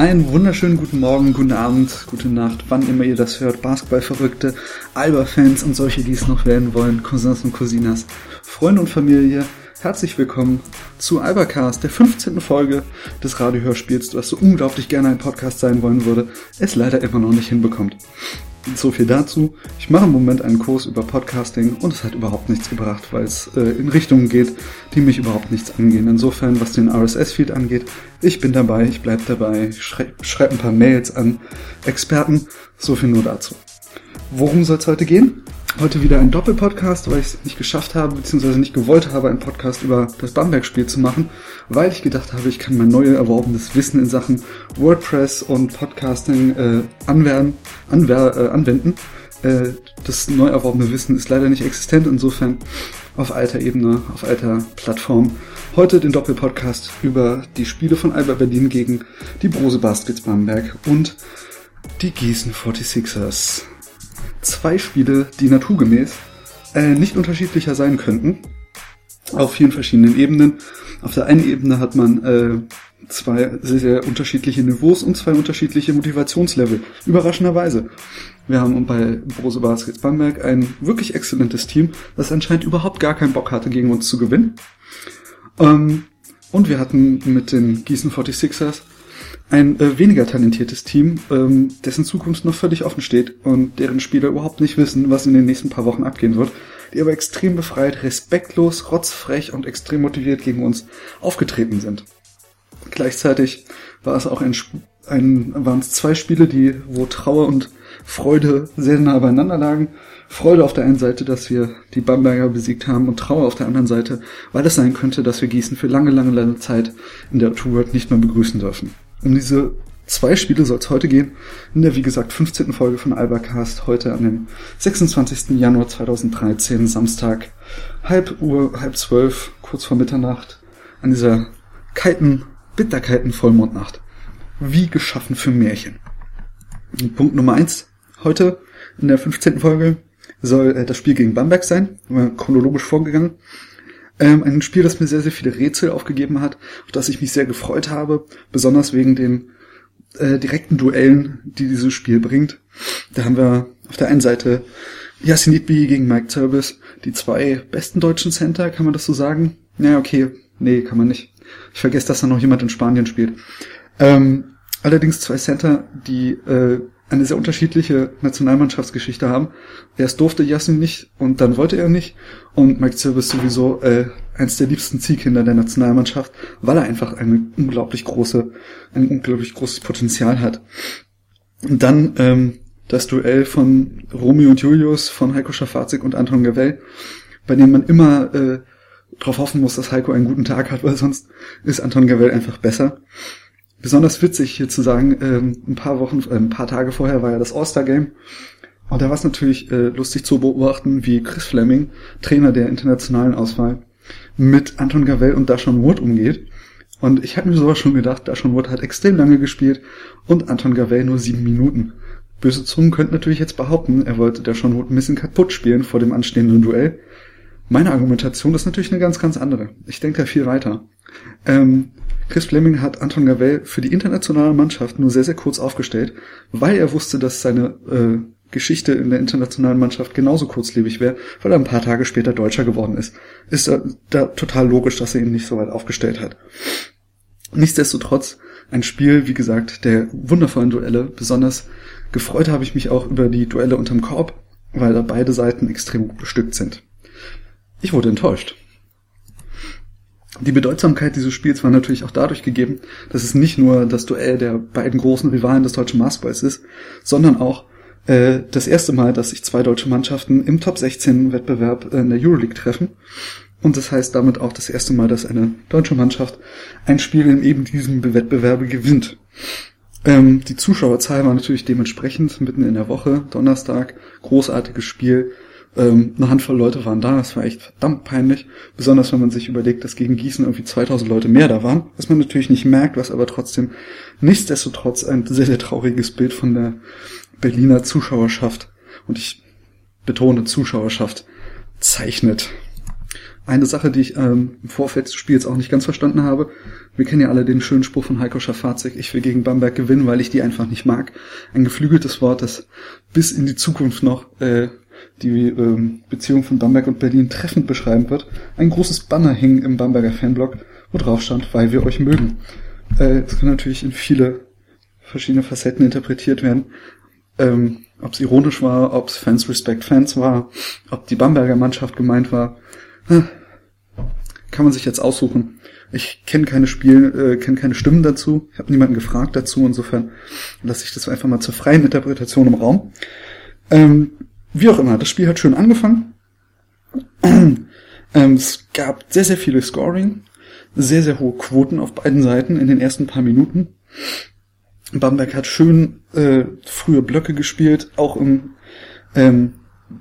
Einen wunderschönen guten Morgen, guten Abend, gute Nacht, wann immer ihr das hört. Basketballverrückte, Alba-Fans und solche, die es noch werden wollen, Cousins und Cousinas, Freunde und Familie. Herzlich willkommen zu Albercast, der 15. Folge des Radiohörspiels, was so unglaublich gerne ein Podcast sein wollen würde, es leider immer noch nicht hinbekommt. So viel dazu. Ich mache im Moment einen Kurs über Podcasting und es hat überhaupt nichts gebracht, weil es äh, in Richtungen geht, die mich überhaupt nichts angehen. Insofern, was den RSS-Feed angeht, ich bin dabei, ich bleibe dabei, ich schreibe schreib ein paar Mails an Experten. So viel nur dazu. Worum soll es heute gehen? Heute wieder ein Doppelpodcast, weil ich es nicht geschafft habe, beziehungsweise nicht gewollt habe, einen Podcast über das Bamberg-Spiel zu machen, weil ich gedacht habe, ich kann mein neu erworbenes Wissen in Sachen WordPress und Podcasting äh, anwerden, anwer äh, anwenden. Äh, das neu erworbene Wissen ist leider nicht existent, insofern auf alter Ebene, auf alter Plattform. Heute den Doppelpodcast über die Spiele von Alba Berlin gegen die Brose Baskets Bamberg und die Gießen 46ers zwei Spiele, die naturgemäß äh, nicht unterschiedlicher sein könnten. Auf vielen verschiedenen Ebenen. Auf der einen Ebene hat man äh, zwei sehr, sehr unterschiedliche Niveaus und zwei unterschiedliche Motivationslevel. Überraschenderweise. Wir haben bei Brose Baskets Bamberg ein wirklich exzellentes Team, das anscheinend überhaupt gar keinen Bock hatte, gegen uns zu gewinnen. Ähm, und wir hatten mit den Gießen 46ers ein äh, weniger talentiertes Team, ähm, dessen Zukunft noch völlig offen steht und deren Spieler überhaupt nicht wissen, was in den nächsten paar Wochen abgehen wird, die aber extrem befreit, respektlos, rotzfrech und extrem motiviert gegen uns aufgetreten sind. Gleichzeitig war es auch ein, ein waren es zwei Spiele, die, wo Trauer und Freude sehr nah beieinander lagen. Freude auf der einen Seite, dass wir die Bamberger besiegt haben und Trauer auf der anderen Seite, weil es sein könnte, dass wir Gießen für lange, lange, lange Zeit in der Tour nicht mehr begrüßen dürfen. Um diese zwei Spiele soll es heute gehen. In der, wie gesagt, 15. Folge von Albercast. Heute an dem 26. Januar 2013, Samstag, halb Uhr, halb zwölf, kurz vor Mitternacht. An dieser kalten, bitterkalten Vollmondnacht. Wie geschaffen für Märchen. Punkt Nummer eins. Heute in der 15. Folge soll äh, das Spiel gegen Bamberg sein. Chronologisch vorgegangen. Ähm, ein Spiel, das mir sehr, sehr viele Rätsel aufgegeben hat, auf das ich mich sehr gefreut habe, besonders wegen den äh, direkten Duellen, die dieses Spiel bringt. Da haben wir auf der einen Seite Yassin Itbi gegen Mike Service, die zwei besten deutschen Center, kann man das so sagen? Ja, okay, nee, kann man nicht. Ich vergesse, dass da noch jemand in Spanien spielt. Ähm, allerdings zwei Center, die äh, eine sehr unterschiedliche Nationalmannschaftsgeschichte haben. Erst durfte Yassin nicht und dann wollte er nicht. Und Mike Silver ist sowieso äh, eins der liebsten Zielkinder der Nationalmannschaft, weil er einfach eine unglaublich große, ein unglaublich großes Potenzial hat. Und dann ähm, das Duell von Romeo und Julius, von Heiko Schafazik und Anton Gavell, bei dem man immer äh, darauf hoffen muss, dass Heiko einen guten Tag hat, weil sonst ist Anton Gavell einfach besser besonders witzig hier zu sagen, ähm, ein paar Wochen, äh, ein paar Tage vorher war ja das All-Star-Game. Und da war es natürlich äh, lustig zu beobachten, wie Chris Fleming, Trainer der internationalen Auswahl, mit Anton Gavell und Dashon Wood umgeht. Und ich habe mir sowas schon gedacht, Dashon Wood hat extrem lange gespielt und Anton Gavell nur sieben Minuten. Böse Zungen könnten natürlich jetzt behaupten, er wollte Dashon Wood ein bisschen kaputt spielen vor dem anstehenden Duell. Meine Argumentation ist natürlich eine ganz, ganz andere. Ich denke da viel weiter. Ähm, Chris Fleming hat Anton Gavell für die internationale Mannschaft nur sehr, sehr kurz aufgestellt, weil er wusste, dass seine äh, Geschichte in der internationalen Mannschaft genauso kurzlebig wäre, weil er ein paar Tage später Deutscher geworden ist. Ist da, da total logisch, dass er ihn nicht so weit aufgestellt hat. Nichtsdestotrotz ein Spiel, wie gesagt, der wundervollen Duelle. Besonders gefreut habe ich mich auch über die Duelle unterm Korb, weil da beide Seiten extrem gut bestückt sind. Ich wurde enttäuscht. Die Bedeutsamkeit dieses Spiels war natürlich auch dadurch gegeben, dass es nicht nur das Duell der beiden großen Rivalen des deutschen Basketballs ist, sondern auch äh, das erste Mal, dass sich zwei deutsche Mannschaften im Top 16 Wettbewerb in der Euroleague treffen. Und das heißt damit auch das erste Mal, dass eine deutsche Mannschaft ein Spiel in eben diesem Wettbewerbe gewinnt. Ähm, die Zuschauerzahl war natürlich dementsprechend mitten in der Woche, Donnerstag, großartiges Spiel, ähm, eine Handvoll Leute waren da, das war echt verdammt peinlich. Besonders wenn man sich überlegt, dass gegen Gießen irgendwie 2000 Leute mehr da waren. Was man natürlich nicht merkt, was aber trotzdem nichtsdestotrotz ein sehr, sehr trauriges Bild von der Berliner Zuschauerschaft und ich betone Zuschauerschaft zeichnet. Eine Sache, die ich ähm, im Vorfeld des Spiels auch nicht ganz verstanden habe, wir kennen ja alle den schönen Spruch von Heiko Schafazik, ich will gegen Bamberg gewinnen, weil ich die einfach nicht mag. Ein geflügeltes Wort, das bis in die Zukunft noch äh, die ähm, Beziehung von Bamberg und Berlin treffend beschreiben wird. Ein großes Banner hing im Bamberger Fanblog, wo drauf stand, weil wir euch mögen. Äh, es kann natürlich in viele verschiedene Facetten interpretiert werden. Ähm, ob es ironisch war, ob es Fans Respect Fans war, ob die Bamberger Mannschaft gemeint war. Kann man sich jetzt aussuchen. Ich kenne keine Spiel, äh, kenne keine Stimmen dazu. Ich habe niemanden gefragt dazu. Insofern lasse ich das einfach mal zur freien Interpretation im Raum. Ähm, wie auch immer, das Spiel hat schön angefangen. ähm, es gab sehr, sehr viele Scoring, sehr, sehr hohe Quoten auf beiden Seiten in den ersten paar Minuten. Bamberg hat schön äh, frühe Blöcke gespielt, auch im ähm,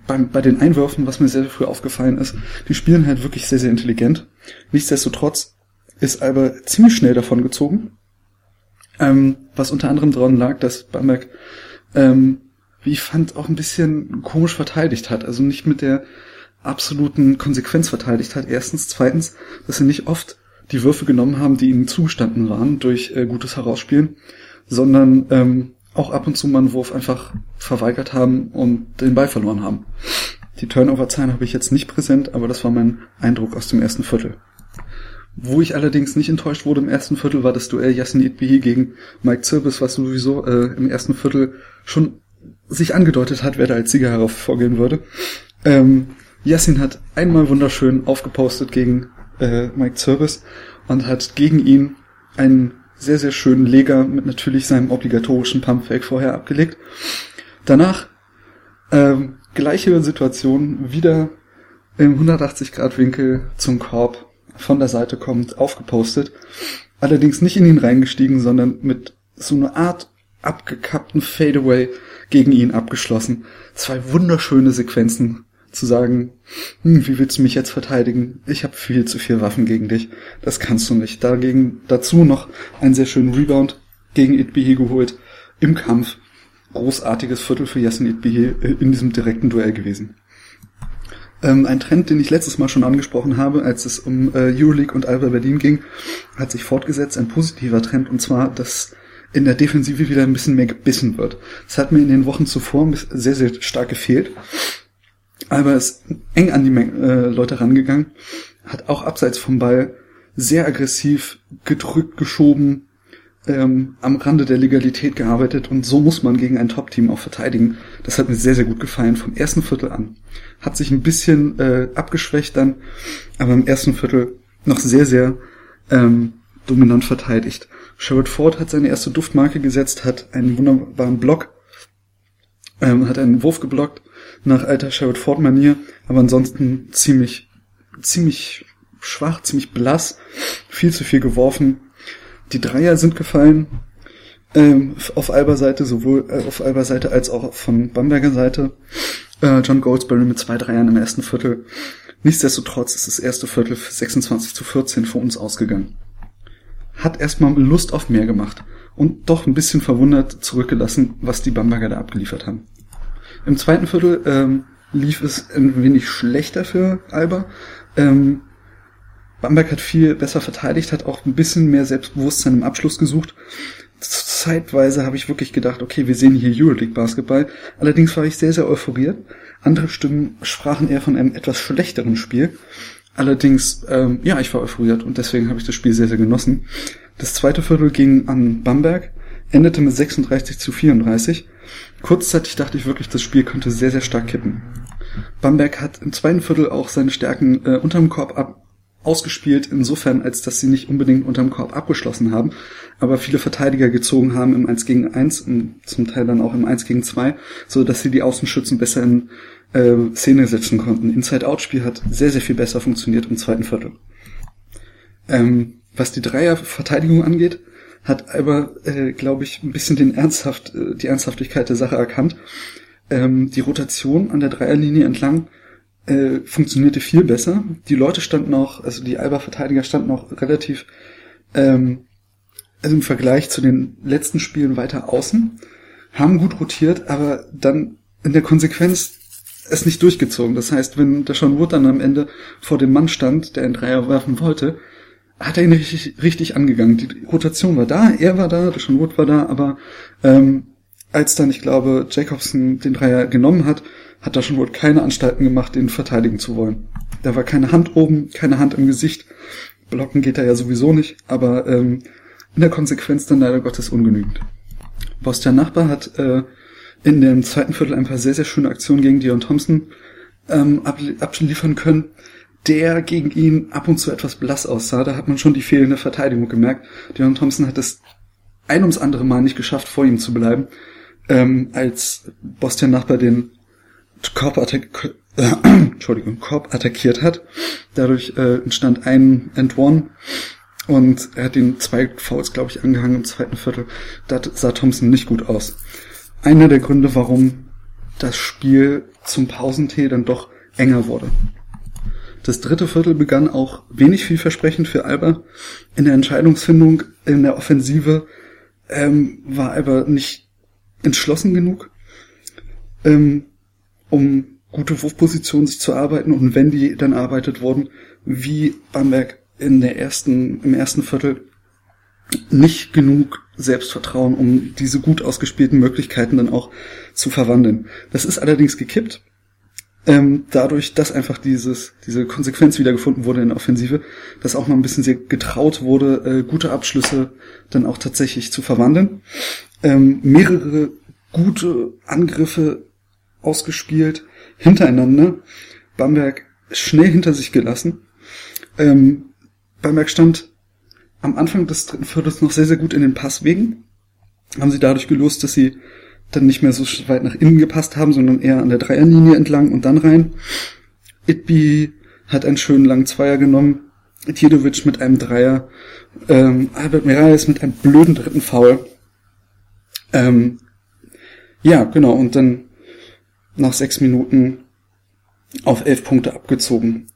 beim, bei den Einwürfen, was mir sehr, sehr früh aufgefallen ist, die spielen halt wirklich sehr, sehr intelligent. Nichtsdestotrotz ist Alba ziemlich schnell davon gezogen. Ähm, was unter anderem daran lag, dass Bamberg, ähm, wie ich fand, auch ein bisschen komisch verteidigt hat. Also nicht mit der absoluten Konsequenz verteidigt hat. Erstens. Zweitens, dass sie nicht oft die Würfe genommen haben, die ihnen zugestanden waren durch äh, gutes Herausspielen, sondern ähm, auch ab und zu mal einen Wurf einfach verweigert haben und den Ball verloren haben. Die Turnover-Zahlen habe ich jetzt nicht präsent, aber das war mein Eindruck aus dem ersten Viertel. Wo ich allerdings nicht enttäuscht wurde im ersten Viertel, war das Duell Yassin Itbihi gegen Mike Zirbis, was sowieso äh, im ersten Viertel schon sich angedeutet hat, wer da als Sieger hervorgehen würde. Ähm, Yassin hat einmal wunderschön aufgepostet gegen äh, Mike Zirbis und hat gegen ihn einen sehr, sehr schönen Leger mit natürlich seinem obligatorischen Pumpfake vorher abgelegt. Danach ähm, gleiche Situation, wieder im 180-Grad-Winkel zum Korb von der Seite kommt, aufgepostet. Allerdings nicht in ihn reingestiegen, sondern mit so einer Art abgekappten Fadeaway gegen ihn abgeschlossen. Zwei wunderschöne Sequenzen zu sagen, hm, wie willst du mich jetzt verteidigen? Ich habe viel zu viel Waffen gegen dich. Das kannst du nicht. Dagegen dazu noch einen sehr schönen Rebound gegen Itbihi geholt im Kampf. Großartiges Viertel für Yasin Itbihi in diesem direkten Duell gewesen. Ähm, ein Trend, den ich letztes Mal schon angesprochen habe, als es um äh, Euroleague und Alba Berlin ging, hat sich fortgesetzt, ein positiver Trend, und zwar, dass in der Defensive wieder ein bisschen mehr gebissen wird. Das hat mir in den Wochen zuvor sehr, sehr stark gefehlt. Alba ist eng an die äh, Leute rangegangen, hat auch abseits vom Ball sehr aggressiv gedrückt, geschoben, ähm, am Rande der Legalität gearbeitet und so muss man gegen ein Top-Team auch verteidigen. Das hat mir sehr, sehr gut gefallen vom ersten Viertel an. Hat sich ein bisschen äh, abgeschwächt dann, aber im ersten Viertel noch sehr, sehr ähm, dominant verteidigt. Sherwood Ford hat seine erste Duftmarke gesetzt, hat einen wunderbaren Block, ähm, hat einen Wurf geblockt, nach alter Sherwood Ford Manier, aber ansonsten ziemlich, ziemlich schwach, ziemlich blass, viel zu viel geworfen. Die Dreier sind gefallen, ähm, auf Alber Seite, sowohl äh, auf Alber Seite als auch von Bamberger Seite. Äh, John Goldsberry mit zwei Dreiern im ersten Viertel. Nichtsdestotrotz ist das erste Viertel 26 zu 14 für uns ausgegangen. Hat erstmal Lust auf mehr gemacht und doch ein bisschen verwundert zurückgelassen, was die Bamberger da abgeliefert haben. Im zweiten Viertel ähm, lief es ein wenig schlechter für Alba. Ähm, Bamberg hat viel besser verteidigt, hat auch ein bisschen mehr Selbstbewusstsein im Abschluss gesucht. Zeitweise habe ich wirklich gedacht, okay, wir sehen hier Euroleague Basketball. Allerdings war ich sehr, sehr euphoriert. Andere Stimmen sprachen eher von einem etwas schlechteren Spiel. Allerdings, ähm, ja, ich war euphoriert und deswegen habe ich das Spiel sehr, sehr genossen. Das zweite Viertel ging an Bamberg, endete mit 36 zu 34. Kurzzeitig dachte ich wirklich, das Spiel könnte sehr, sehr stark kippen. Bamberg hat im zweiten Viertel auch seine Stärken äh, unterm Korb ab ausgespielt, insofern, als dass sie nicht unbedingt unterm Korb abgeschlossen haben, aber viele Verteidiger gezogen haben im 1 gegen 1 und zum Teil dann auch im 1 gegen 2, so dass sie die Außenschützen besser in äh, Szene setzen konnten. Inside-Out-Spiel hat sehr, sehr viel besser funktioniert im zweiten Viertel. Ähm, was die Dreierverteidigung angeht, hat aber, äh, glaube ich, ein bisschen den Ernsthaft, äh, die Ernsthaftigkeit der Sache erkannt. Ähm, die Rotation an der Dreierlinie entlang äh, funktionierte viel besser. Die Leute standen auch, also die Alba-Verteidiger standen auch relativ ähm, also im Vergleich zu den letzten Spielen weiter außen, haben gut rotiert, aber dann in der Konsequenz es nicht durchgezogen. Das heißt, wenn der Sean Wood dann am Ende vor dem Mann stand, der einen Dreier werfen wollte, hat er ihn richtig, richtig angegangen. Die Rotation war da, er war da, der Sean Wood war da, aber ähm, als dann, ich glaube, Jacobson den Dreier genommen hat, hat er schon wohl keine Anstalten gemacht, den verteidigen zu wollen. Da war keine Hand oben, keine Hand im Gesicht. Blocken geht er ja sowieso nicht, aber ähm, in der Konsequenz dann leider Gottes ungenügend. Bostian Nachbar hat äh, in dem zweiten Viertel ein paar sehr, sehr schöne Aktionen gegen Dion Thompson ähm, abliefern können, der gegen ihn ab und zu etwas blass aussah. Da hat man schon die fehlende Verteidigung gemerkt. Dion Thompson hat es ein ums andere Mal nicht geschafft, vor ihm zu bleiben, ähm, als Bostian Nachbar den Korb, attack Entschuldigung, Korb attackiert hat. Dadurch äh, entstand ein End One und er hat den zwei Fouls, glaube ich, angehangen im zweiten Viertel. Da sah Thompson nicht gut aus. Einer der Gründe, warum das Spiel zum Pausentee dann doch enger wurde. Das dritte Viertel begann auch wenig vielversprechend für Alba. In der Entscheidungsfindung in der Offensive ähm, war Alba nicht entschlossen genug. Ähm, um gute Wurfpositionen sich zu arbeiten und wenn die dann arbeitet wurden, wie Bamberg in der ersten, im ersten Viertel nicht genug Selbstvertrauen, um diese gut ausgespielten Möglichkeiten dann auch zu verwandeln. Das ist allerdings gekippt. Ähm, dadurch, dass einfach dieses, diese Konsequenz wiedergefunden wurde in der Offensive, dass auch mal ein bisschen sehr getraut wurde, äh, gute Abschlüsse dann auch tatsächlich zu verwandeln. Ähm, mehrere gute Angriffe ausgespielt, hintereinander. Bamberg schnell hinter sich gelassen. Ähm, Bamberg stand am Anfang des dritten Viertels noch sehr, sehr gut in den Passwegen. Haben sie dadurch gelöst, dass sie dann nicht mehr so weit nach innen gepasst haben, sondern eher an der Dreierlinie entlang und dann rein. Itby hat einen schönen langen Zweier genommen. Tjedovic mit einem Dreier. Ähm, Albert Mirais mit einem blöden dritten Foul. Ähm, ja, genau. Und dann nach sechs Minuten auf elf Punkte abgezogen.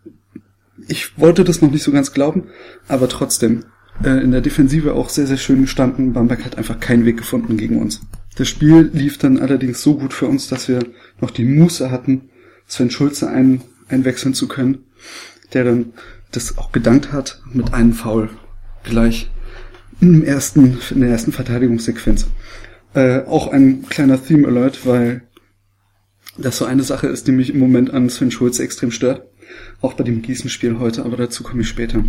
Ich wollte das noch nicht so ganz glauben, aber trotzdem äh, in der Defensive auch sehr, sehr schön gestanden. Bamberg hat einfach keinen Weg gefunden gegen uns. Das Spiel lief dann allerdings so gut für uns, dass wir noch die Muße hatten, Sven Schulze ein, einwechseln zu können, der dann das auch gedankt hat mit einem Foul gleich im ersten, in der ersten Verteidigungssequenz. Äh, auch ein kleiner Theme Alert, weil das so eine Sache ist, die mich im Moment an Sven Schulze extrem stört. Auch bei dem Gießen-Spiel heute, aber dazu komme ich später.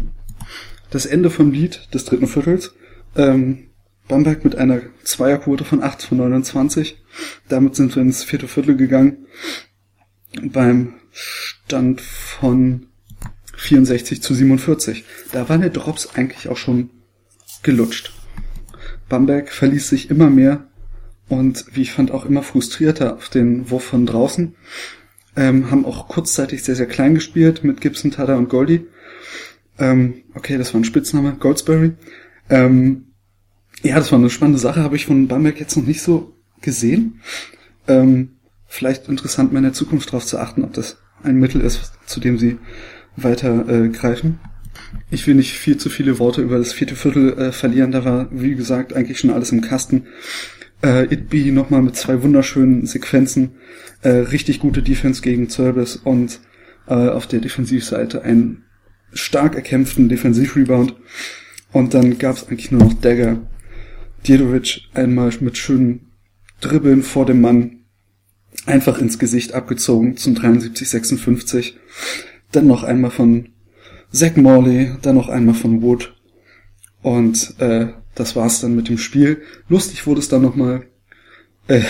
Das Ende vom Lied des dritten Viertels. Ähm, Bamberg mit einer Zweierquote von 8 von 29. Damit sind wir ins vierte Viertel gegangen. Beim Stand von 64 zu 47. Da waren der Drops eigentlich auch schon gelutscht. Bamberg verließ sich immer mehr und wie ich fand auch immer frustrierter auf den Wurf von draußen. Ähm, haben auch kurzzeitig sehr, sehr klein gespielt mit Gibson, Tada und Goldie. Ähm, okay, das war ein Spitzname, Goldsberry. Ähm, ja, das war eine spannende Sache, habe ich von Bamberg jetzt noch nicht so gesehen. Ähm, vielleicht interessant, mal in der Zukunft darauf zu achten, ob das ein Mittel ist, zu dem sie weiter äh, greifen. Ich will nicht viel zu viele Worte über das vierte Viertel äh, verlieren. Da war, wie gesagt, eigentlich schon alles im Kasten. Äh, Itby nochmal mit zwei wunderschönen Sequenzen. Äh, richtig gute Defense gegen Service und äh, auf der Defensivseite einen stark erkämpften Defensivrebound. Und dann gab es eigentlich nur noch Dagger. Djedovic einmal mit schönen Dribbeln vor dem Mann einfach ins Gesicht abgezogen zum 73-56. Dann noch einmal von Zach Morley, dann noch einmal von Wood. Und äh, das war's dann mit dem Spiel. Lustig wurde es dann nochmal, äh,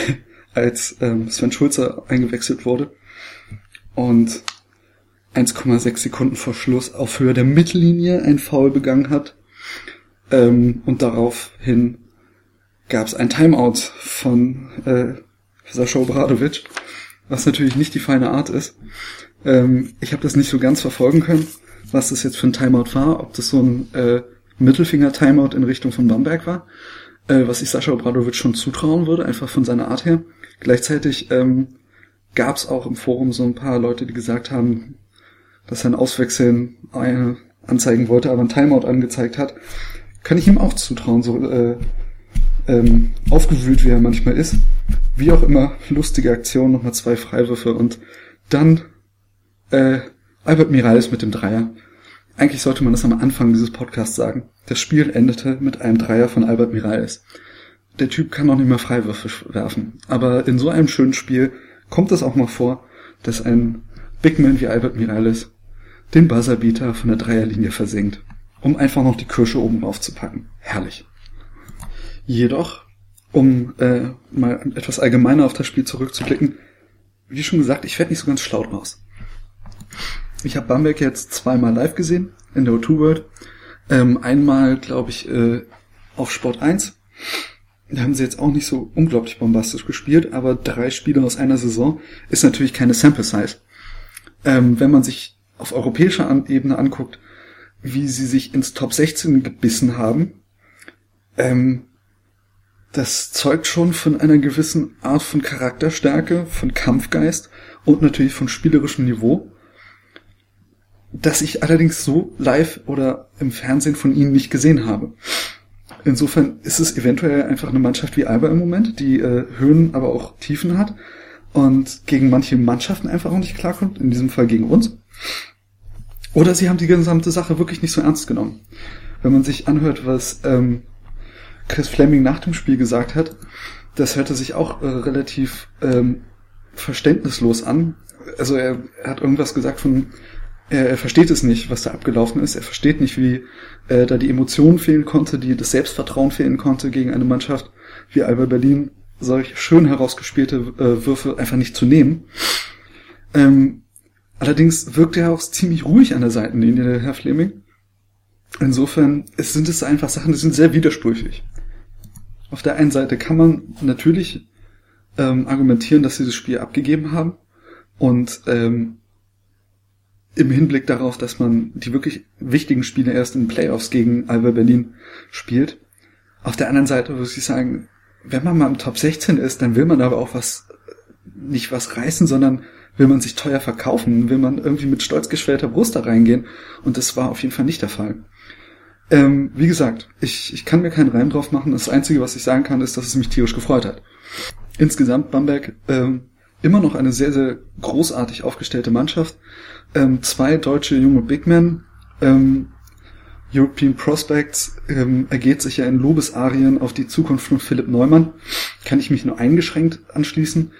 als ähm, Sven Schulze eingewechselt wurde. Und 1,6 Sekunden vor Schluss auf Höhe der Mittellinie ein Foul begangen hat. Ähm, und daraufhin gab es ein Timeout von äh, Sascha Obradovic, was natürlich nicht die feine Art ist. Ähm, ich habe das nicht so ganz verfolgen können, was das jetzt für ein Timeout war, ob das so ein äh, Mittelfinger-Timeout in Richtung von Bamberg war, äh, was ich Sascha Obradovic schon zutrauen würde, einfach von seiner Art her. Gleichzeitig ähm, gab es auch im Forum so ein paar Leute, die gesagt haben, dass er ein Auswechseln äh, anzeigen wollte, aber ein Timeout angezeigt hat. Kann ich ihm auch zutrauen, so äh, ähm, aufgewühlt wie er manchmal ist. Wie auch immer, lustige Aktion, nochmal zwei Freiwürfe und Dann äh, Albert Miralles mit dem Dreier. Eigentlich sollte man das am Anfang dieses Podcasts sagen. Das Spiel endete mit einem Dreier von Albert Miralles. Der Typ kann noch nicht mehr Freiwürfe werfen. Aber in so einem schönen Spiel kommt es auch mal vor, dass ein Bigman wie Albert Miralles den Buzzerbeater von der Dreierlinie versenkt, um einfach noch die Kirsche oben drauf zu packen. Herrlich. Jedoch, um äh, mal etwas allgemeiner auf das Spiel zurückzublicken, wie schon gesagt, ich werde nicht so ganz schlau draus. Ich habe Bamberg jetzt zweimal live gesehen in der O2 World. Ähm, einmal, glaube ich, äh, auf Sport 1. Da haben sie jetzt auch nicht so unglaublich bombastisch gespielt, aber drei Spiele aus einer Saison ist natürlich keine Sample Size. Ähm, wenn man sich auf europäischer Ebene anguckt, wie sie sich ins Top 16 gebissen haben, ähm, das zeugt schon von einer gewissen Art von Charakterstärke, von Kampfgeist und natürlich von spielerischem Niveau, das ich allerdings so live oder im Fernsehen von ihnen nicht gesehen habe. Insofern ist es eventuell einfach eine Mannschaft wie Alba im Moment, die äh, Höhen, aber auch Tiefen hat und gegen manche Mannschaften einfach auch nicht klarkommt, in diesem Fall gegen uns. Oder sie haben die gesamte Sache wirklich nicht so ernst genommen. Wenn man sich anhört, was ähm, Chris Fleming nach dem Spiel gesagt hat, das hörte sich auch äh, relativ ähm, verständnislos an. Also er, er hat irgendwas gesagt von, er, er versteht es nicht, was da abgelaufen ist. Er versteht nicht, wie äh, da die Emotionen fehlen konnte, die das Selbstvertrauen fehlen konnte gegen eine Mannschaft wie Alba Berlin, solche schön herausgespielte äh, Würfe einfach nicht zu nehmen. Ähm, allerdings wirkt er auch ziemlich ruhig an der Seitenlinie, der Herr Fleming. Insofern es sind es einfach Sachen, die sind sehr widersprüchlich. Auf der einen Seite kann man natürlich ähm, argumentieren, dass sie das Spiel abgegeben haben und ähm, im Hinblick darauf, dass man die wirklich wichtigen Spiele erst in Playoffs gegen Alba Berlin spielt. Auf der anderen Seite würde ich sagen, wenn man mal im Top 16 ist, dann will man aber auch was, nicht was reißen, sondern will man sich teuer verkaufen, will man irgendwie mit stolz geschwellter Brust da reingehen. Und das war auf jeden Fall nicht der Fall. Ähm, wie gesagt, ich, ich kann mir keinen Reim drauf machen. Das Einzige, was ich sagen kann, ist, dass es mich tierisch gefreut hat. Insgesamt Bamberg ähm, immer noch eine sehr, sehr großartig aufgestellte Mannschaft. Ähm, zwei deutsche junge Big Men. Ähm, European Prospects ähm, ergeht sich ja in Lobesarien auf die Zukunft von Philipp Neumann. Kann ich mich nur eingeschränkt anschließen.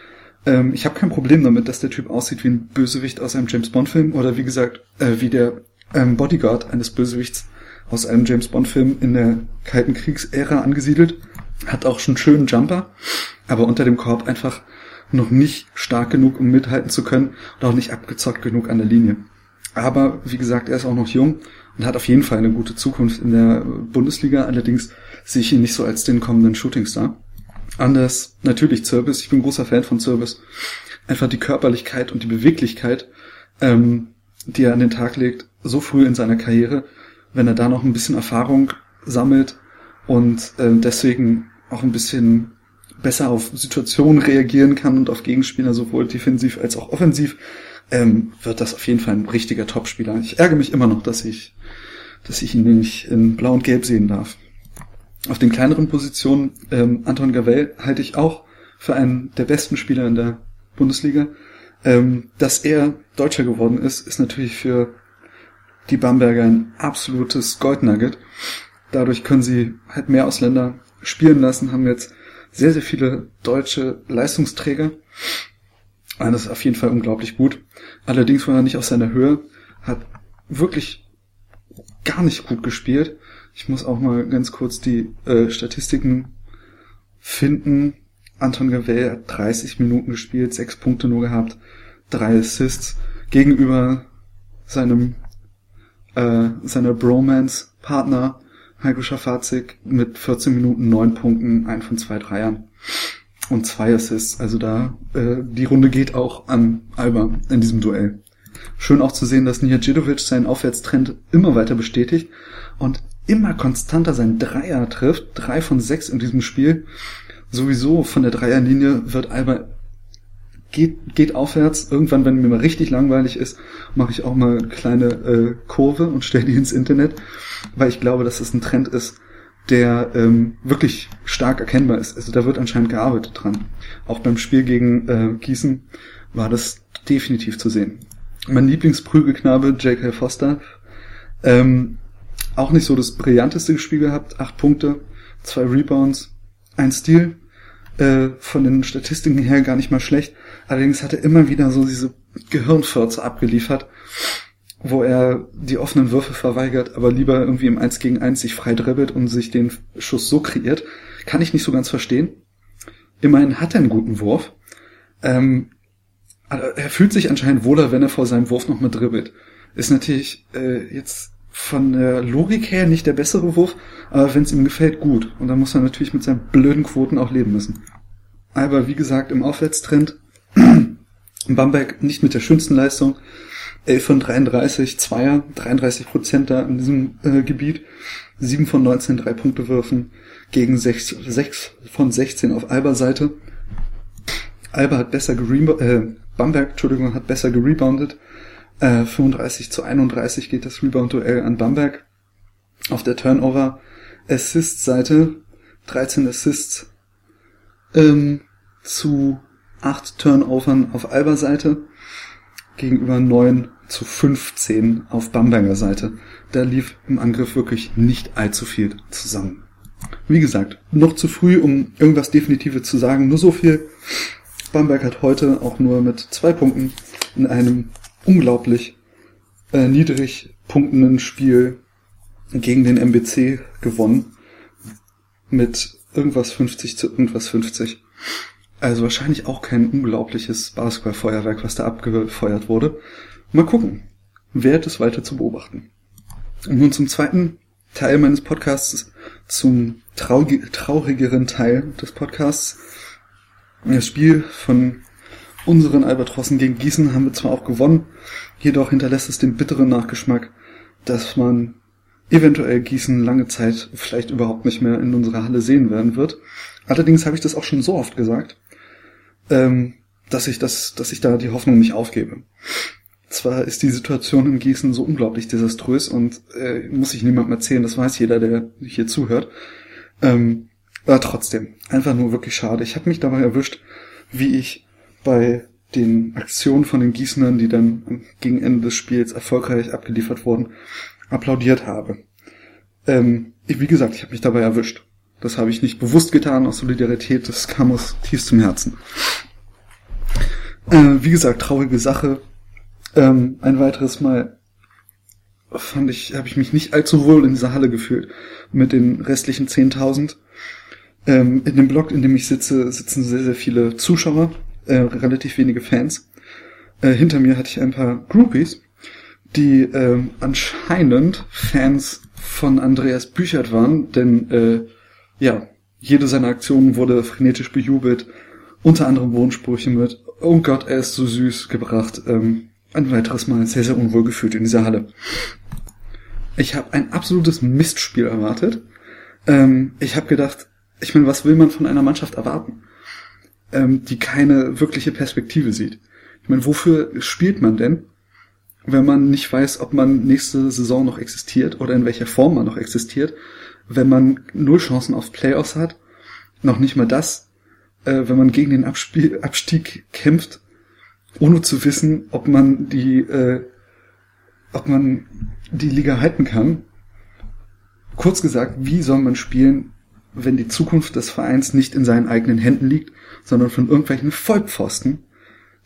Ähm, ich habe kein Problem damit, dass der Typ aussieht wie ein Bösewicht aus einem James Bond-Film oder wie gesagt, äh, wie der ähm, Bodyguard eines Bösewichts aus einem James Bond-Film in der Kalten Kriegsära angesiedelt. Hat auch schon einen schönen Jumper, aber unter dem Korb einfach noch nicht stark genug, um mithalten zu können und auch nicht abgezockt genug an der Linie. Aber wie gesagt, er ist auch noch jung und hat auf jeden Fall eine gute Zukunft in der Bundesliga. Allerdings sehe ich ihn nicht so als den kommenden Shootingstar. Anders natürlich Zirbis. Ich bin großer Fan von Zirbis. Einfach die Körperlichkeit und die Beweglichkeit, ähm, die er an den Tag legt, so früh in seiner Karriere, wenn er da noch ein bisschen Erfahrung sammelt und äh, deswegen auch ein bisschen besser auf Situationen reagieren kann und auf Gegenspieler sowohl defensiv als auch offensiv, ähm, wird das auf jeden Fall ein richtiger Topspieler. Ich ärgere mich immer noch, dass ich, dass ich ihn nicht in Blau und Gelb sehen darf. Auf den kleineren Positionen, ähm, Anton Gavel halte ich auch für einen der besten Spieler in der Bundesliga. Ähm, dass er Deutscher geworden ist, ist natürlich für die Bamberger ein absolutes Goldnugget. Dadurch können sie halt mehr Ausländer spielen lassen, haben jetzt sehr, sehr viele deutsche Leistungsträger. Das ist auf jeden Fall unglaublich gut. Allerdings war er nicht auf seiner Höhe, hat wirklich gar nicht gut gespielt. Ich muss auch mal ganz kurz die äh, Statistiken finden. Anton Gavel hat 30 Minuten gespielt, 6 Punkte nur gehabt, 3 Assists gegenüber seinem äh, seiner Bromance-Partner Heiko Schafazik mit 14 Minuten 9 Punkten, ein von zwei Dreiern und zwei Assists. Also da, äh, die Runde geht auch an Alba in diesem Duell. Schön auch zu sehen, dass Nijajidovic seinen Aufwärtstrend immer weiter bestätigt und immer konstanter seinen Dreier trifft. Drei von sechs in diesem Spiel. Sowieso von der Dreierlinie wird Alba geht, geht aufwärts. Irgendwann, wenn mir mal richtig langweilig ist, mache ich auch mal eine kleine äh, Kurve und stelle die ins Internet, weil ich glaube, dass es ein Trend ist, der ähm, wirklich stark erkennbar ist. Also da wird anscheinend gearbeitet dran. Auch beim Spiel gegen äh, Gießen war das definitiv zu sehen. Mein Lieblingsprügelknabe, J.K. Foster, ähm, auch nicht so das brillanteste Spiel gehabt. Acht Punkte, zwei Rebounds, ein Steal. Äh, von den Statistiken her gar nicht mal schlecht. Allerdings hat er immer wieder so diese Gehirnfürze abgeliefert, wo er die offenen Würfe verweigert, aber lieber irgendwie im 1 gegen 1 sich frei dribbelt und sich den Schuss so kreiert. Kann ich nicht so ganz verstehen. Immerhin hat er einen guten Wurf. Ähm, er fühlt sich anscheinend wohler, wenn er vor seinem Wurf noch mal dribbelt. Ist natürlich äh, jetzt von der Logik her nicht der bessere Wurf, aber wenn es ihm gefällt, gut. Und dann muss er natürlich mit seinen blöden Quoten auch leben müssen. Aber wie gesagt, im Aufwärtstrend. Bamberg nicht mit der schönsten Leistung. 11 von 33, Zweier, 33 Prozent da in diesem äh, Gebiet. 7 von 19 Drei-Punkte-Würfen gegen 6, 6 von 16 auf Alba-Seite. Alba hat besser gereboundet, äh, Bamberg, Entschuldigung, hat besser gereboundet. Äh, 35 zu 31 geht das Rebound-Duell an Bamberg. Auf der Turnover-Assist-Seite 13 Assists ähm, zu 8 Turnovern auf Alba-Seite gegenüber 9 zu 15 auf Bamberger Seite. Da lief im Angriff wirklich nicht allzu viel zusammen. Wie gesagt, noch zu früh, um irgendwas Definitives zu sagen. Nur so viel. Bamberg hat heute auch nur mit zwei Punkten in einem unglaublich äh, niedrig punktenden Spiel gegen den MBC gewonnen. Mit irgendwas 50 zu irgendwas 50. Also wahrscheinlich auch kein unglaubliches Basketballfeuerwerk, was da abgefeuert wurde. Mal gucken. Wert es weiter zu beobachten. Und nun zum zweiten Teil meines Podcasts, zum traurigeren Teil des Podcasts. Das Spiel von unseren Albatrossen gegen Gießen haben wir zwar auch gewonnen, jedoch hinterlässt es den bitteren Nachgeschmack, dass man eventuell Gießen lange Zeit vielleicht überhaupt nicht mehr in unserer Halle sehen werden wird. Allerdings habe ich das auch schon so oft gesagt, ähm, dass ich das, dass ich da die Hoffnung nicht aufgebe. Zwar ist die Situation in Gießen so unglaublich desaströs und äh, muss ich niemandem erzählen, das weiß jeder, der hier zuhört. Ähm, aber trotzdem, einfach nur wirklich schade. Ich habe mich dabei erwischt, wie ich bei den Aktionen von den Gießenern, die dann gegen Ende des Spiels erfolgreich abgeliefert wurden, applaudiert habe. Ähm, ich, wie gesagt, ich habe mich dabei erwischt. Das habe ich nicht bewusst getan aus Solidarität, das kam aus tiefstem Herzen. Äh, wie gesagt, traurige Sache. Ähm, ein weiteres Mal fand ich, habe ich mich nicht allzu wohl in dieser Halle gefühlt mit den restlichen 10.000. Ähm, in dem Blog, in dem ich sitze, sitzen sehr, sehr viele Zuschauer, äh, relativ wenige Fans. Äh, hinter mir hatte ich ein paar Groupies, die äh, anscheinend Fans von Andreas Büchert waren, denn äh, ja, jede seiner Aktionen wurde frenetisch bejubelt, unter anderem Wohnsprüche mit Oh Gott, er ist so süß gebracht. Ähm, ein weiteres Mal sehr, sehr unwohl gefühlt in dieser Halle. Ich habe ein absolutes Mistspiel erwartet. Ähm, ich habe gedacht, ich meine, was will man von einer Mannschaft erwarten, ähm, die keine wirkliche Perspektive sieht? Ich meine, wofür spielt man denn, wenn man nicht weiß, ob man nächste Saison noch existiert oder in welcher Form man noch existiert, wenn man null Chancen auf Playoffs hat, noch nicht mal das, äh, wenn man gegen den Abspiel, Abstieg kämpft, ohne zu wissen, ob man die, äh, ob man die Liga halten kann. Kurz gesagt, wie soll man spielen, wenn die Zukunft des Vereins nicht in seinen eigenen Händen liegt, sondern von irgendwelchen Vollpfosten,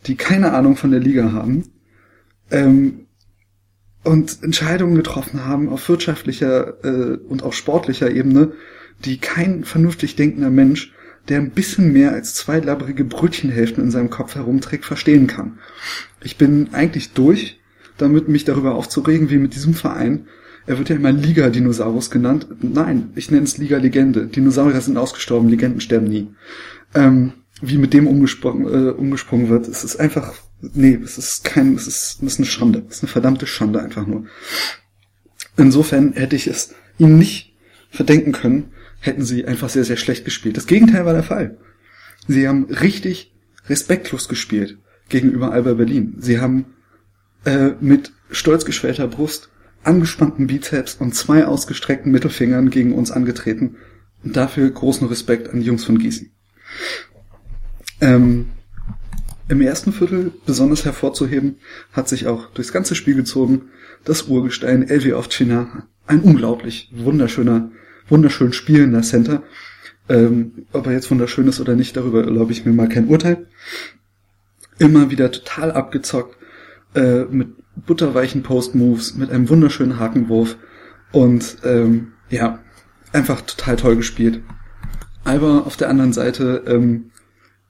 die keine Ahnung von der Liga haben, ähm, und Entscheidungen getroffen haben auf wirtschaftlicher äh, und auf sportlicher Ebene, die kein vernünftig denkender Mensch, der ein bisschen mehr als zwei labbrige Brötchenhälften in seinem Kopf herumträgt, verstehen kann. Ich bin eigentlich durch, damit mich darüber aufzuregen, wie mit diesem Verein. Er wird ja immer Liga-Dinosaurus genannt. Nein, ich nenne es Liga-Legende. Dinosaurier sind ausgestorben, Legenden sterben nie. Ähm, wie mit dem umgesprungen, äh, umgesprungen wird. Es ist einfach, nee, es ist kein, es ist, es ist eine Schande. Es ist eine verdammte Schande einfach nur. Insofern hätte ich es ihnen nicht verdenken können, hätten sie einfach sehr, sehr schlecht gespielt. Das Gegenteil war der Fall. Sie haben richtig respektlos gespielt gegenüber Alba Berlin. Sie haben äh, mit stolz geschwellter Brust angespannten Bizeps und zwei ausgestreckten Mittelfingern gegen uns angetreten. Und dafür großen Respekt an die Jungs von Gießen. Ähm, Im ersten Viertel besonders hervorzuheben hat sich auch durchs ganze Spiel gezogen das Urgestein LW of China. Ein unglaublich wunderschöner, wunderschön spielender Center. Ähm, ob er jetzt wunderschön ist oder nicht, darüber erlaube ich mir mal kein Urteil. Immer wieder total abgezockt, äh, mit butterweichen Post-Moves, mit einem wunderschönen Hakenwurf und ähm, ja, einfach total toll gespielt. Alba auf der anderen Seite ähm,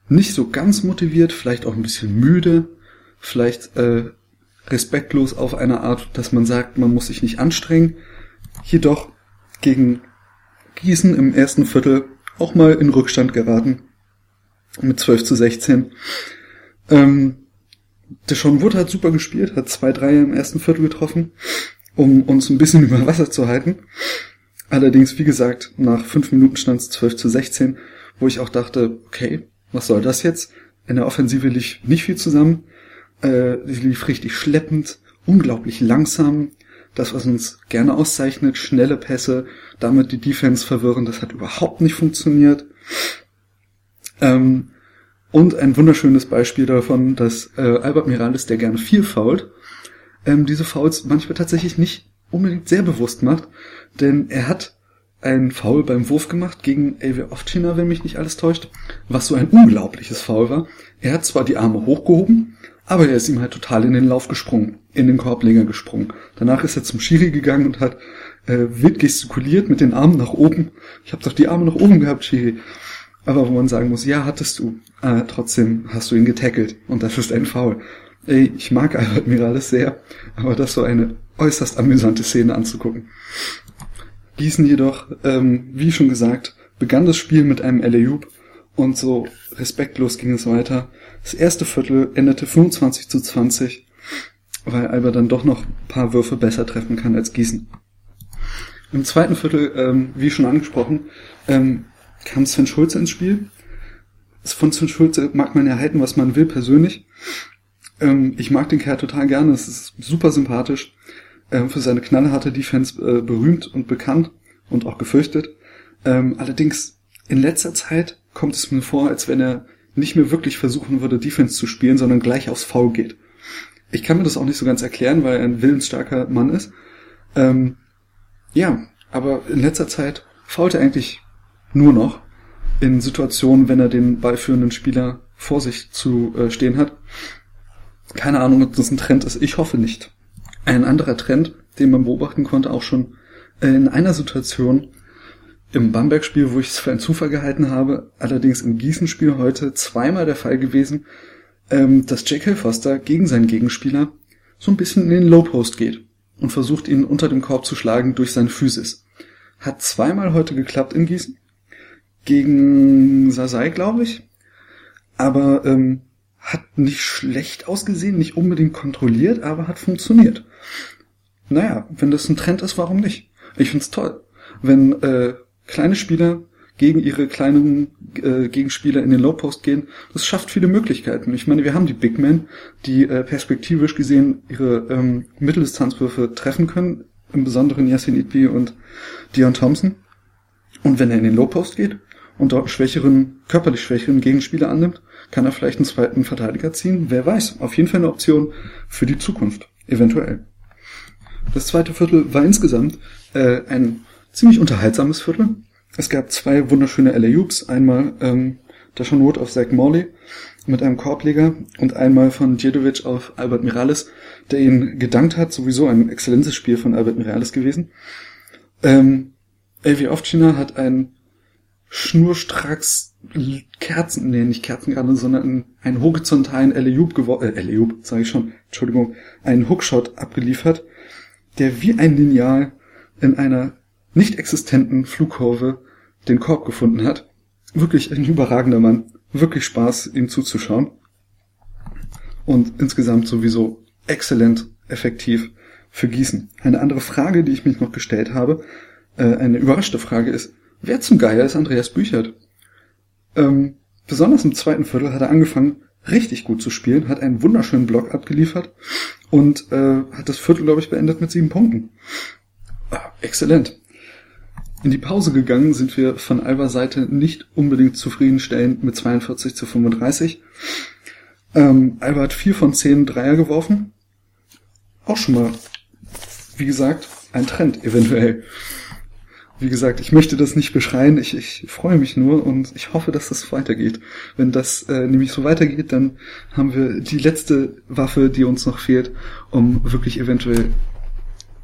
nicht so ganz motiviert, vielleicht auch ein bisschen müde, vielleicht äh, respektlos auf eine Art, dass man sagt, man muss sich nicht anstrengen. Jedoch gegen Gießen im ersten Viertel auch mal in Rückstand geraten mit 12 zu 16. Ähm, Deshaun Wood hat super gespielt, hat zwei Dreier im ersten Viertel getroffen, um uns ein bisschen über Wasser zu halten. Allerdings, wie gesagt, nach fünf Minuten stand es 12 zu 16, wo ich auch dachte, okay, was soll das jetzt? In der Offensive lief nicht viel zusammen. Äh, lief richtig schleppend, unglaublich langsam. Das, was uns gerne auszeichnet, schnelle Pässe, damit die Defense verwirren, das hat überhaupt nicht funktioniert. Ähm, und ein wunderschönes Beispiel davon, dass äh, Albert Mirales, der gerne viel fault, ähm, diese Fouls manchmal tatsächlich nicht unbedingt sehr bewusst macht, denn er hat einen Foul beim Wurf gemacht gegen Avi Ovcina, wenn mich nicht alles täuscht, was so ein unglaubliches Foul war. Er hat zwar die Arme hochgehoben, aber er ist ihm halt total in den Lauf gesprungen, in den Korbleger gesprungen. Danach ist er zum Schiri gegangen und hat äh, wild gestikuliert mit den Armen nach oben. Ich habe doch die Arme nach oben gehabt, Schiri. Aber wo man sagen muss, ja, hattest du. Äh, trotzdem hast du ihn getackelt und das ist ein Foul. Ey, ich mag Albert Mirales sehr, aber das so eine äußerst amüsante Szene anzugucken. Gießen jedoch, ähm, wie schon gesagt, begann das Spiel mit einem LA und so respektlos ging es weiter. Das erste Viertel endete 25 zu 20, weil Albert dann doch noch ein paar Würfe besser treffen kann als Gießen. Im zweiten Viertel, ähm, wie schon angesprochen, ähm, kam Sven Schulze ins Spiel. Von Sven Schulze mag man erhalten, was man will, persönlich. Ähm, ich mag den Kerl total gerne, es ist super sympathisch. Ähm, für seine knallharte Defense äh, berühmt und bekannt und auch gefürchtet. Ähm, allerdings in letzter Zeit kommt es mir vor, als wenn er nicht mehr wirklich versuchen würde, Defense zu spielen, sondern gleich aufs Foul geht. Ich kann mir das auch nicht so ganz erklären, weil er ein willensstarker Mann ist. Ähm, ja, aber in letzter Zeit fault er eigentlich nur noch in Situationen, wenn er den ballführenden Spieler vor sich zu äh, stehen hat. Keine Ahnung, ob das ein Trend ist. Ich hoffe nicht. Ein anderer Trend, den man beobachten konnte, auch schon äh, in einer Situation im Bamberg-Spiel, wo ich es für einen Zufall gehalten habe, allerdings im Gießen-Spiel heute zweimal der Fall gewesen, ähm, dass J.K. Foster gegen seinen Gegenspieler so ein bisschen in den Low-Post geht und versucht ihn unter dem Korb zu schlagen durch seine Physis. Hat zweimal heute geklappt in Gießen gegen Sasai, glaube ich. Aber ähm, hat nicht schlecht ausgesehen, nicht unbedingt kontrolliert, aber hat funktioniert. Naja, wenn das ein Trend ist, warum nicht? Ich find's toll. Wenn äh, kleine Spieler gegen ihre kleinen äh, Gegenspieler in den Low Post gehen, das schafft viele Möglichkeiten. Ich meine, wir haben die Big Men, die äh, perspektivisch gesehen ihre ähm, Mitteldistanzwürfe treffen können, im Besonderen Yassin Idbi und Dion Thompson. Und wenn er in den Low Post geht, und dort einen schwächeren, körperlich schwächeren Gegenspieler annimmt, kann er vielleicht einen zweiten Verteidiger ziehen. Wer weiß. Auf jeden Fall eine Option für die Zukunft. Eventuell. Das zweite Viertel war insgesamt äh, ein ziemlich unterhaltsames Viertel. Es gab zwei wunderschöne LA-Oops. Einmal ähm, Dashawn Wood auf Zach Morley mit einem Korbleger und einmal von Djedovic auf Albert Mirales, der ihn gedankt hat. Sowieso ein exzellentes Spiel von Albert Mirales gewesen. Ähm, Elvi Ovcina hat ein schnurstracks Kerzen, nee, nicht Kerzen gerade, sondern einen horizontalen Eleoop geworfen, äh, Eleoop, sage ich schon, Entschuldigung, einen Hookshot abgeliefert, der wie ein Lineal in einer nicht existenten Flugkurve den Korb gefunden hat. Wirklich ein überragender Mann. Wirklich Spaß, ihm zuzuschauen. Und insgesamt sowieso exzellent effektiv für Gießen. Eine andere Frage, die ich mich noch gestellt habe, äh, eine überraschte Frage ist, Wer zum Geier ist Andreas Büchert? Ähm, besonders im zweiten Viertel hat er angefangen, richtig gut zu spielen, hat einen wunderschönen Block abgeliefert und äh, hat das Viertel, glaube ich, beendet mit sieben Punkten. Ah, exzellent. In die Pause gegangen sind wir von Albers Seite nicht unbedingt zufriedenstellend mit 42 zu 35. Ähm, Alba hat vier von zehn Dreier geworfen. Auch schon mal, wie gesagt, ein Trend eventuell. Wie gesagt, ich möchte das nicht beschreien, ich, ich freue mich nur und ich hoffe, dass das weitergeht. Wenn das äh, nämlich so weitergeht, dann haben wir die letzte Waffe, die uns noch fehlt, um wirklich eventuell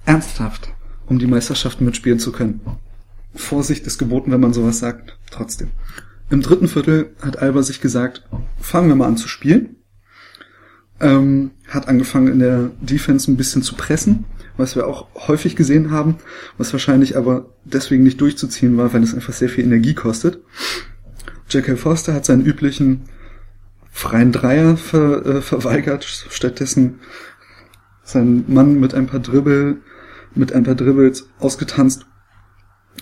ernsthaft um die Meisterschaften mitspielen zu können. Vorsicht ist geboten, wenn man sowas sagt, trotzdem. Im dritten Viertel hat Alba sich gesagt, fangen wir mal an zu spielen. Ähm, hat angefangen in der Defense ein bisschen zu pressen, was wir auch häufig gesehen haben, was wahrscheinlich aber deswegen nicht durchzuziehen war, weil es einfach sehr viel Energie kostet. J.K. Foster hat seinen üblichen freien Dreier ver, äh, verweigert, stattdessen seinen Mann mit ein paar Dribbel, mit ein paar Dribbles ausgetanzt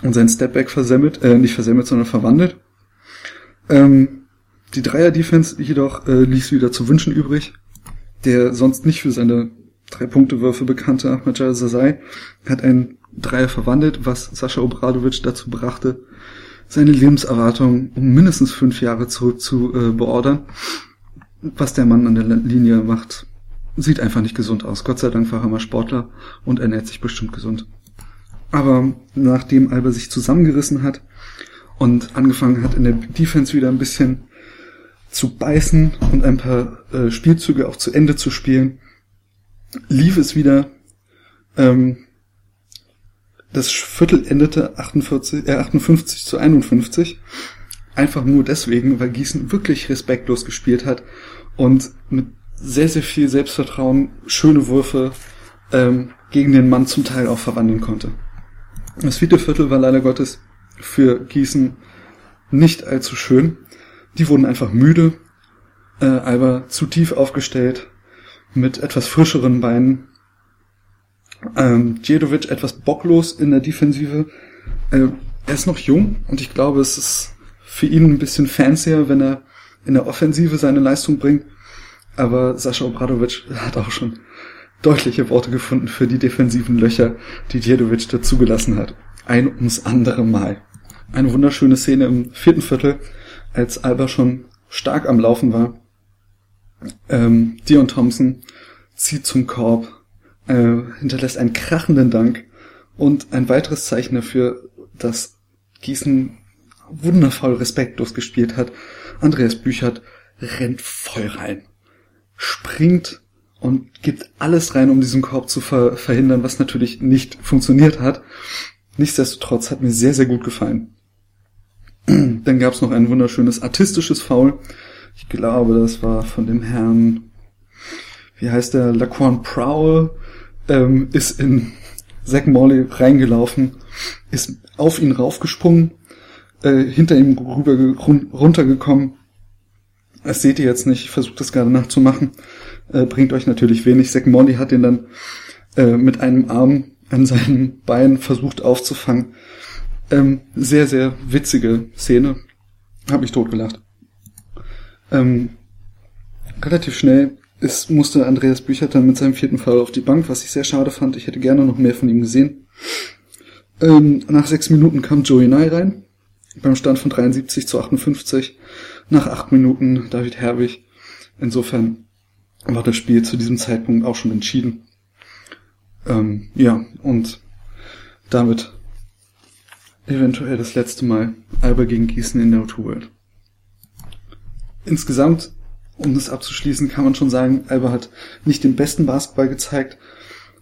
und seinen Stepback versemmelt, äh, nicht versemmelt, sondern verwandelt. Ähm, die Dreier-Defense jedoch äh, ließ wieder zu wünschen übrig. Der sonst nicht für seine Drei-Punkte-Würfe bekannte Ahmed Sasai hat einen Dreier verwandelt, was Sascha Obradovic dazu brachte, seine Lebenserwartung um mindestens fünf Jahre zurück zu äh, beordern. Was der Mann an der Linie macht, sieht einfach nicht gesund aus. Gott sei Dank war er mal Sportler und ernährt sich bestimmt gesund. Aber nachdem Alba sich zusammengerissen hat und angefangen hat, in der Defense wieder ein bisschen zu beißen und ein paar äh, Spielzüge auch zu Ende zu spielen, lief es wieder. Ähm, das Viertel endete 48, äh, 58 zu 51. Einfach nur deswegen, weil Gießen wirklich respektlos gespielt hat und mit sehr, sehr viel Selbstvertrauen schöne Würfe ähm, gegen den Mann zum Teil auch verwandeln konnte. Das vierte Viertel war leider Gottes für Gießen nicht allzu schön. Die wurden einfach müde, äh, Alba zu tief aufgestellt, mit etwas frischeren Beinen. Ähm, Djedovic etwas bocklos in der Defensive. Äh, er ist noch jung und ich glaube, es ist für ihn ein bisschen fancier, wenn er in der Offensive seine Leistung bringt. Aber Sascha Obradovic hat auch schon deutliche Worte gefunden für die defensiven Löcher, die Djedovic dazugelassen hat. Ein ums andere Mal. Eine wunderschöne Szene im vierten Viertel, als Alba schon stark am Laufen war. Ähm, Dion Thompson zieht zum Korb, äh, hinterlässt einen krachenden Dank und ein weiteres Zeichen dafür, dass Gießen wundervoll respektlos gespielt hat. Andreas Büchert rennt voll rein, springt und gibt alles rein, um diesen Korb zu ver verhindern, was natürlich nicht funktioniert hat. Nichtsdestotrotz hat mir sehr, sehr gut gefallen. Dann gab es noch ein wunderschönes artistisches Foul. Ich glaube, das war von dem Herrn, wie heißt der, Laquan Prowl, ähm, ist in Zack Morley reingelaufen, ist auf ihn raufgesprungen, äh, hinter ihm rüber runtergekommen. Das seht ihr jetzt nicht, ich versuche das gerade nachzumachen äh, bringt euch natürlich wenig. Zack Morley hat ihn dann äh, mit einem Arm an seinem Bein versucht aufzufangen. Ähm, sehr, sehr witzige Szene. Hab mich totgelacht. Ähm, relativ schnell ist, musste Andreas Büchert dann mit seinem vierten Fall auf die Bank, was ich sehr schade fand. Ich hätte gerne noch mehr von ihm gesehen. Ähm, nach sechs Minuten kam Joey Nye rein, beim Stand von 73 zu 58. Nach acht Minuten David Herwig. Insofern war das Spiel zu diesem Zeitpunkt auch schon entschieden. Ähm, ja, und damit eventuell das letzte Mal Alba gegen Gießen in der O2 World. Insgesamt, um das abzuschließen, kann man schon sagen, Alba hat nicht den besten Basketball gezeigt,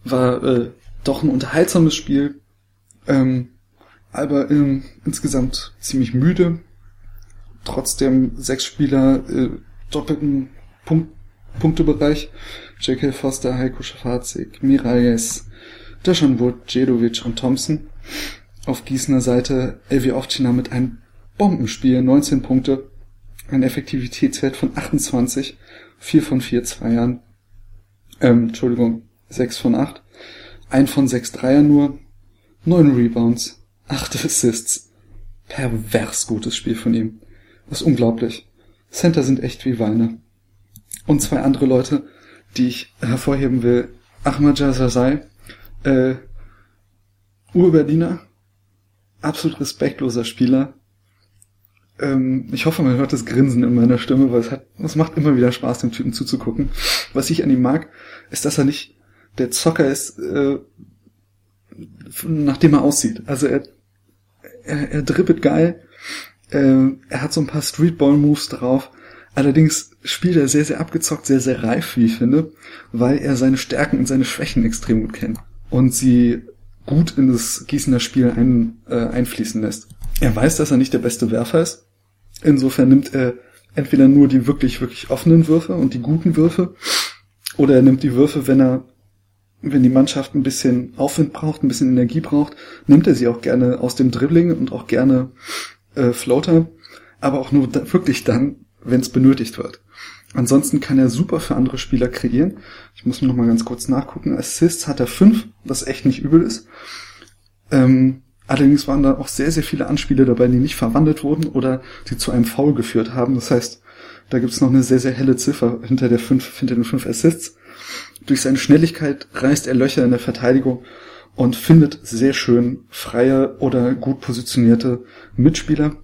war äh, doch ein unterhaltsames Spiel. Ähm, Alba ähm, insgesamt ziemlich müde, trotzdem sechs Spieler äh, doppelten Punkt Punktebereich. J.K. Foster, Heiko Schafazik, Miralles, Deshaun Wood, Jedovic und Thompson. Auf Gießener Seite Elvi Ovcina mit einem Bombenspiel, 19 Punkte, ein Effektivitätswert von 28, 4 von 4 Zweiern, ähm, Entschuldigung, 6 von 8, 1 von 6 Dreier nur, 9 Rebounds, 8 Assists. Pervers gutes Spiel von ihm. Das ist unglaublich. Center sind echt wie Weine. Und zwei andere Leute, die ich hervorheben will. Ahmad Jazazai, äh, Ur-Berliner, absolut respektloser Spieler. Ähm, ich hoffe, man hört das Grinsen in meiner Stimme, weil es hat, es macht immer wieder Spaß, dem Typen zuzugucken. Was ich an ihm mag, ist, dass er nicht der Zocker ist, äh, nachdem er aussieht. Also er, er, er dribbelt geil, äh, er hat so ein paar Streetball-Moves drauf. Allerdings spielt er sehr, sehr abgezockt, sehr, sehr reif, wie ich finde, weil er seine Stärken und seine Schwächen extrem gut kennt und sie gut in das Gießener Spiel ein, äh, einfließen lässt. Er weiß, dass er nicht der beste Werfer ist. Insofern nimmt er entweder nur die wirklich, wirklich offenen Würfe und die guten Würfe, oder er nimmt die Würfe, wenn er, wenn die Mannschaft ein bisschen Aufwind braucht, ein bisschen Energie braucht, nimmt er sie auch gerne aus dem Dribbling und auch gerne äh, Floater, aber auch nur da, wirklich dann, wenn es benötigt wird. Ansonsten kann er super für andere Spieler kreieren. Ich muss noch mal ganz kurz nachgucken. Assists hat er fünf, was echt nicht übel ist. Ähm, allerdings waren da auch sehr, sehr viele Anspiele dabei, die nicht verwandelt wurden oder die zu einem Foul geführt haben. Das heißt, da gibt's noch eine sehr, sehr helle Ziffer hinter, der fünf, hinter den fünf Assists. Durch seine Schnelligkeit reißt er Löcher in der Verteidigung und findet sehr schön freie oder gut positionierte Mitspieler.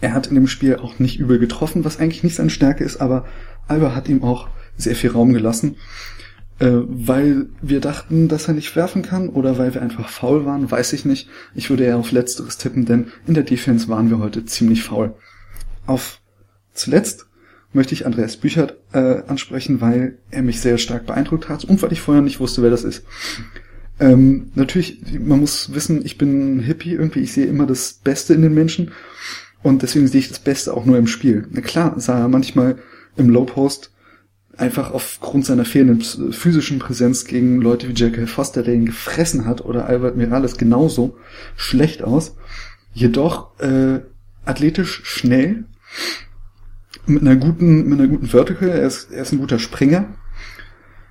Er hat in dem Spiel auch nicht übel getroffen, was eigentlich nicht seine Stärke ist, aber Alba hat ihm auch sehr viel Raum gelassen. Äh, weil wir dachten, dass er nicht werfen kann oder weil wir einfach faul waren, weiß ich nicht. Ich würde eher auf Letzteres tippen, denn in der Defense waren wir heute ziemlich faul. Auf zuletzt möchte ich Andreas Büchert äh, ansprechen, weil er mich sehr stark beeindruckt hat und weil ich vorher nicht wusste, wer das ist. Ähm, natürlich, man muss wissen, ich bin ein Hippie irgendwie, ich sehe immer das Beste in den Menschen und deswegen sehe ich das Beste auch nur im Spiel. Na klar, sah er manchmal im Low Post einfach aufgrund seiner fehlenden physischen Präsenz gegen Leute wie J.K. Foster, der ihn gefressen hat, oder Albert Mirales genauso schlecht aus. Jedoch äh, athletisch schnell, mit einer guten, mit einer guten Vertical, er ist, er ist ein guter Springer,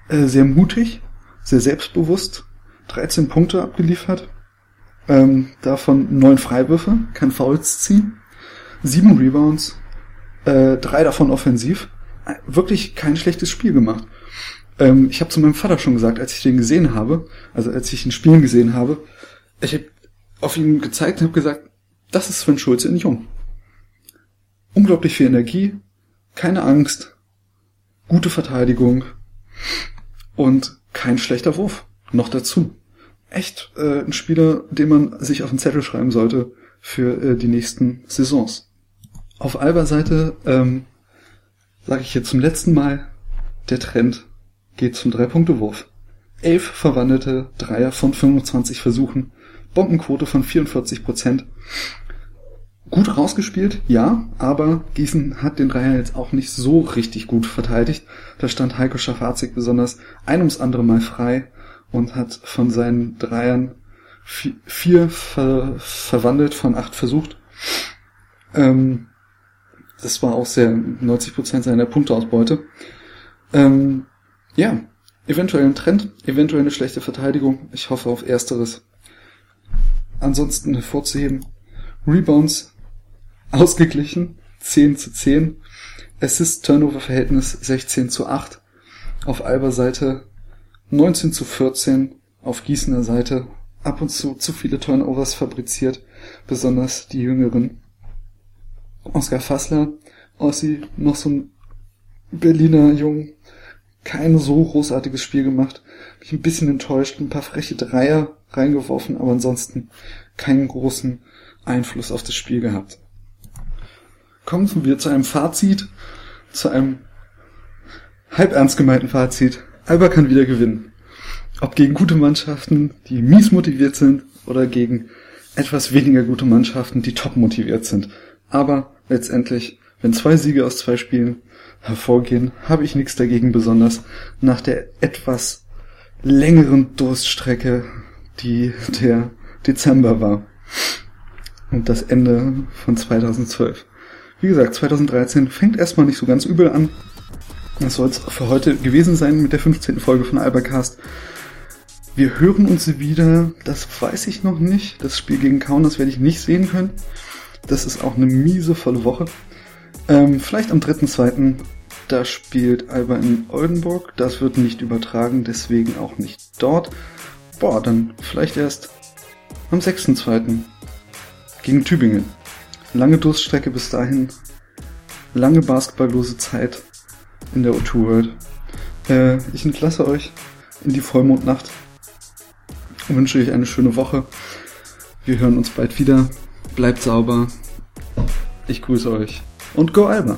äh, sehr mutig, sehr selbstbewusst, 13 Punkte abgeliefert, ähm, davon neun Freiwürfe, kann Fouls ziehen, sieben Rebounds, äh, drei davon offensiv. Wirklich kein schlechtes Spiel gemacht. Ähm, ich habe zu meinem Vater schon gesagt, als ich den gesehen habe, also als ich ihn spielen gesehen habe, ich habe auf ihn gezeigt und habe gesagt, das ist Sven Schulze in Jung. Unglaublich viel Energie, keine Angst, gute Verteidigung und kein schlechter Wurf noch dazu. Echt äh, ein Spieler, den man sich auf den Zettel schreiben sollte für äh, die nächsten Saisons. Auf Alba-Seite ähm, sage ich jetzt zum letzten Mal, der Trend geht zum Drei-Punkte-Wurf. Elf verwandelte Dreier von 25 Versuchen, Bombenquote von 44 Prozent. Gut rausgespielt, ja, aber Gießen hat den Dreier jetzt auch nicht so richtig gut verteidigt. Da stand Heiko Schafazik besonders ein ums andere Mal frei und hat von seinen Dreiern vier ver verwandelt, von acht versucht. Ähm, das war auch sehr 90% seiner Punkteausbeute. Ähm, ja, eventuell ein Trend, eventuell eine schlechte Verteidigung. Ich hoffe auf ersteres. Ansonsten hervorzuheben, Rebounds ausgeglichen, 10 zu 10. Assist-Turnover-Verhältnis 16 zu 8. Auf Alber Seite 19 zu 14 auf Gießener Seite ab und zu zu viele Turnovers fabriziert, besonders die Jüngeren. Oskar Fassler, Ossi, noch so ein Berliner Jung, kein so großartiges Spiel gemacht. Mich ein bisschen enttäuscht, ein paar freche Dreier reingeworfen, aber ansonsten keinen großen Einfluss auf das Spiel gehabt. Kommen wir zu einem Fazit, zu einem halb ernst gemeinten Fazit. Alba kann wieder gewinnen. Ob gegen gute Mannschaften, die mies motiviert sind, oder gegen etwas weniger gute Mannschaften, die top motiviert sind. Aber letztendlich, wenn zwei Siege aus zwei Spielen hervorgehen, habe ich nichts dagegen, besonders nach der etwas längeren Durststrecke, die der Dezember war. Und das Ende von 2012. Wie gesagt, 2013 fängt erstmal nicht so ganz übel an. Das soll es für heute gewesen sein mit der 15. Folge von Albercast. Wir hören uns wieder, das weiß ich noch nicht. Das Spiel gegen Kaunas werde ich nicht sehen können. Das ist auch eine miese volle Woche. Ähm, vielleicht am 3.2. Da spielt Alba in Oldenburg. Das wird nicht übertragen, deswegen auch nicht dort. Boah, dann vielleicht erst am 6.2. gegen Tübingen. Lange Durststrecke bis dahin. Lange basketballlose Zeit in der O2 World. Äh, ich entlasse euch in die Vollmondnacht wünsche euch eine schöne Woche. Wir hören uns bald wieder. Bleibt sauber. Ich grüße euch. Und go Alba!